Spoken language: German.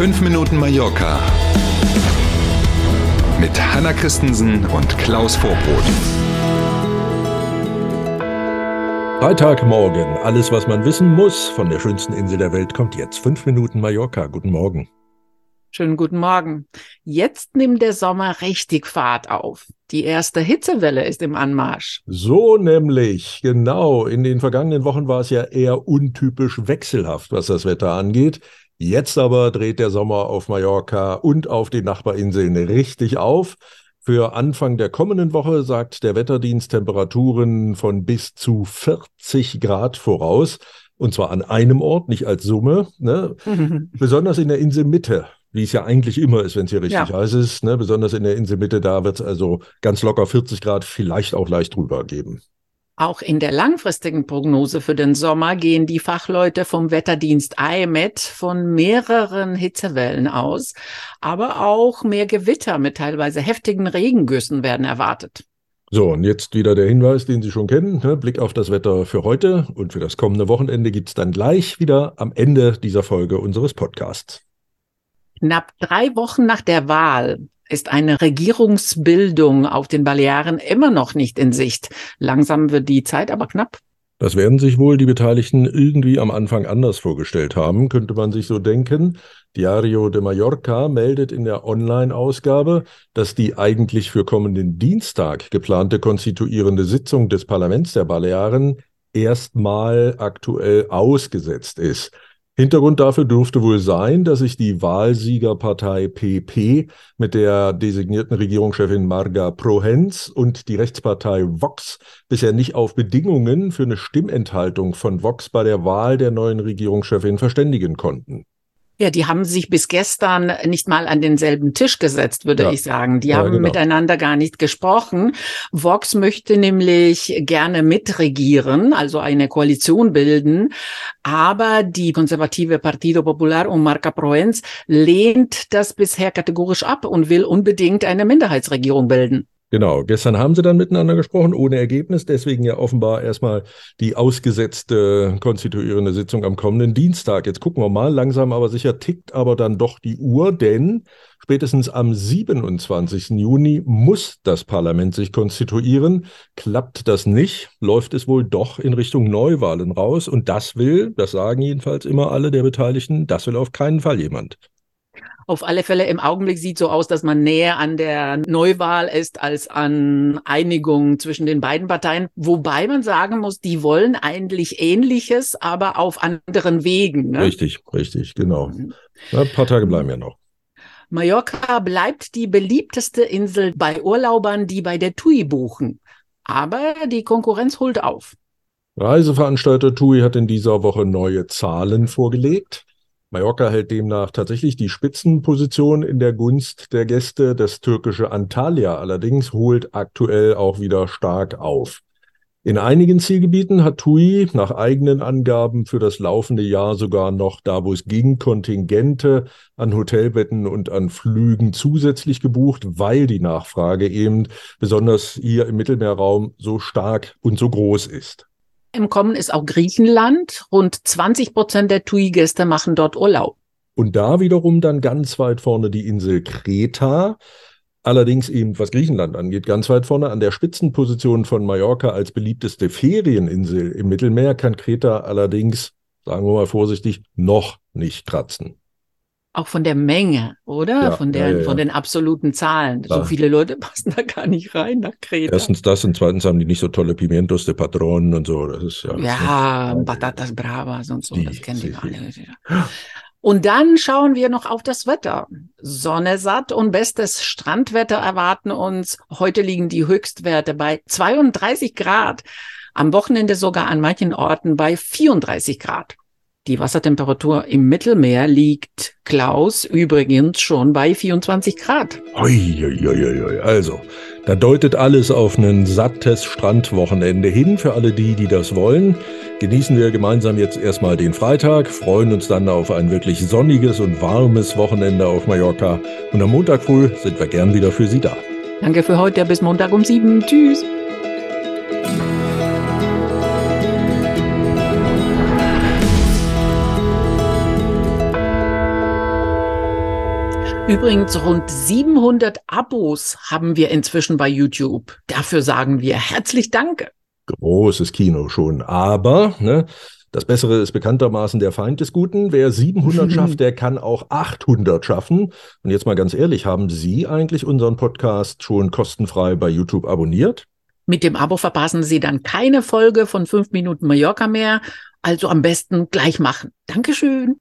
5 Minuten Mallorca mit Hanna Christensen und Klaus Vorbrot. Freitagmorgen. Alles, was man wissen muss von der schönsten Insel der Welt, kommt jetzt. 5 Minuten Mallorca. Guten Morgen. Schönen guten Morgen. Jetzt nimmt der Sommer richtig Fahrt auf. Die erste Hitzewelle ist im Anmarsch. So nämlich, genau. In den vergangenen Wochen war es ja eher untypisch wechselhaft, was das Wetter angeht. Jetzt aber dreht der Sommer auf Mallorca und auf den Nachbarinseln richtig auf. Für Anfang der kommenden Woche sagt der Wetterdienst Temperaturen von bis zu 40 Grad voraus. Und zwar an einem Ort, nicht als Summe. Ne? Besonders in der Inselmitte wie es ja eigentlich immer ist, wenn es hier richtig ja. heiß ist. Ne? Besonders in der Inselmitte, da wird es also ganz locker 40 Grad, vielleicht auch leicht drüber geben. Auch in der langfristigen Prognose für den Sommer gehen die Fachleute vom Wetterdienst IMET von mehreren Hitzewellen aus, aber auch mehr Gewitter mit teilweise heftigen Regengüssen werden erwartet. So, und jetzt wieder der Hinweis, den Sie schon kennen. Ne? Blick auf das Wetter für heute und für das kommende Wochenende gibt es dann gleich wieder am Ende dieser Folge unseres Podcasts. Knapp drei Wochen nach der Wahl ist eine Regierungsbildung auf den Balearen immer noch nicht in Sicht. Langsam wird die Zeit aber knapp. Das werden sich wohl die Beteiligten irgendwie am Anfang anders vorgestellt haben, könnte man sich so denken. Diario de Mallorca meldet in der Online-Ausgabe, dass die eigentlich für kommenden Dienstag geplante konstituierende Sitzung des Parlaments der Balearen erstmal aktuell ausgesetzt ist. Hintergrund dafür dürfte wohl sein, dass sich die Wahlsiegerpartei PP mit der designierten Regierungschefin Marga Prohens und die Rechtspartei Vox bisher nicht auf Bedingungen für eine Stimmenthaltung von Vox bei der Wahl der neuen Regierungschefin verständigen konnten. Ja, die haben sich bis gestern nicht mal an denselben Tisch gesetzt, würde ja. ich sagen. Die ja, haben genau. miteinander gar nicht gesprochen. Vox möchte nämlich gerne mitregieren, also eine Koalition bilden. Aber die konservative Partido Popular um Marca Proenz lehnt das bisher kategorisch ab und will unbedingt eine Minderheitsregierung bilden. Genau, gestern haben sie dann miteinander gesprochen, ohne Ergebnis. Deswegen ja offenbar erstmal die ausgesetzte konstituierende Sitzung am kommenden Dienstag. Jetzt gucken wir mal, langsam aber sicher tickt aber dann doch die Uhr, denn spätestens am 27. Juni muss das Parlament sich konstituieren. Klappt das nicht, läuft es wohl doch in Richtung Neuwahlen raus. Und das will, das sagen jedenfalls immer alle der Beteiligten, das will auf keinen Fall jemand. Auf alle Fälle im Augenblick sieht so aus, dass man näher an der Neuwahl ist als an Einigung zwischen den beiden Parteien. Wobei man sagen muss, die wollen eigentlich Ähnliches, aber auf anderen Wegen. Ne? Richtig, richtig, genau. Mhm. ein paar Tage bleiben ja noch. Mallorca bleibt die beliebteste Insel bei Urlaubern, die bei der TUI buchen. Aber die Konkurrenz holt auf. Reiseveranstalter TUI hat in dieser Woche neue Zahlen vorgelegt. Mallorca hält demnach tatsächlich die Spitzenposition in der Gunst der Gäste. Das türkische Antalya allerdings holt aktuell auch wieder stark auf. In einigen Zielgebieten hat TUI nach eigenen Angaben für das laufende Jahr sogar noch, da wo es ging, Kontingente an Hotelbetten und an Flügen zusätzlich gebucht, weil die Nachfrage eben besonders hier im Mittelmeerraum so stark und so groß ist. Im Kommen ist auch Griechenland. Rund 20 Prozent der TUI-Gäste machen dort Urlaub. Und da wiederum dann ganz weit vorne die Insel Kreta. Allerdings eben, was Griechenland angeht, ganz weit vorne an der Spitzenposition von Mallorca als beliebteste Ferieninsel im Mittelmeer kann Kreta allerdings, sagen wir mal vorsichtig, noch nicht kratzen. Auch von der Menge, oder? Ja, von, der, ja, ja, von den absoluten Zahlen. So viele Leute passen da gar nicht rein nach Kreta. Erstens das und zweitens haben die nicht so tolle Pimientos de Patronen und so. Das ist ja. Ja, Batatas Bravas und so, die, das kennen die alle. Und dann schauen wir noch auf das Wetter. Sonne satt und bestes Strandwetter erwarten uns. Heute liegen die Höchstwerte bei 32 Grad. Am Wochenende sogar an manchen Orten bei 34 Grad. Die Wassertemperatur im Mittelmeer liegt, Klaus, übrigens schon bei 24 Grad. Uiuiuiui. Also, da deutet alles auf ein sattes Strandwochenende hin für alle die, die das wollen. Genießen wir gemeinsam jetzt erstmal den Freitag, freuen uns dann auf ein wirklich sonniges und warmes Wochenende auf Mallorca. Und am Montag früh sind wir gern wieder für Sie da. Danke für heute, bis Montag um sieben. Tschüss. Übrigens, rund 700 Abos haben wir inzwischen bei YouTube. Dafür sagen wir herzlich Danke. Großes Kino schon. Aber ne, das Bessere ist bekanntermaßen der Feind des Guten. Wer 700 schafft, der kann auch 800 schaffen. Und jetzt mal ganz ehrlich, haben Sie eigentlich unseren Podcast schon kostenfrei bei YouTube abonniert? Mit dem Abo verpassen Sie dann keine Folge von 5 Minuten Mallorca mehr. Also am besten gleich machen. Dankeschön.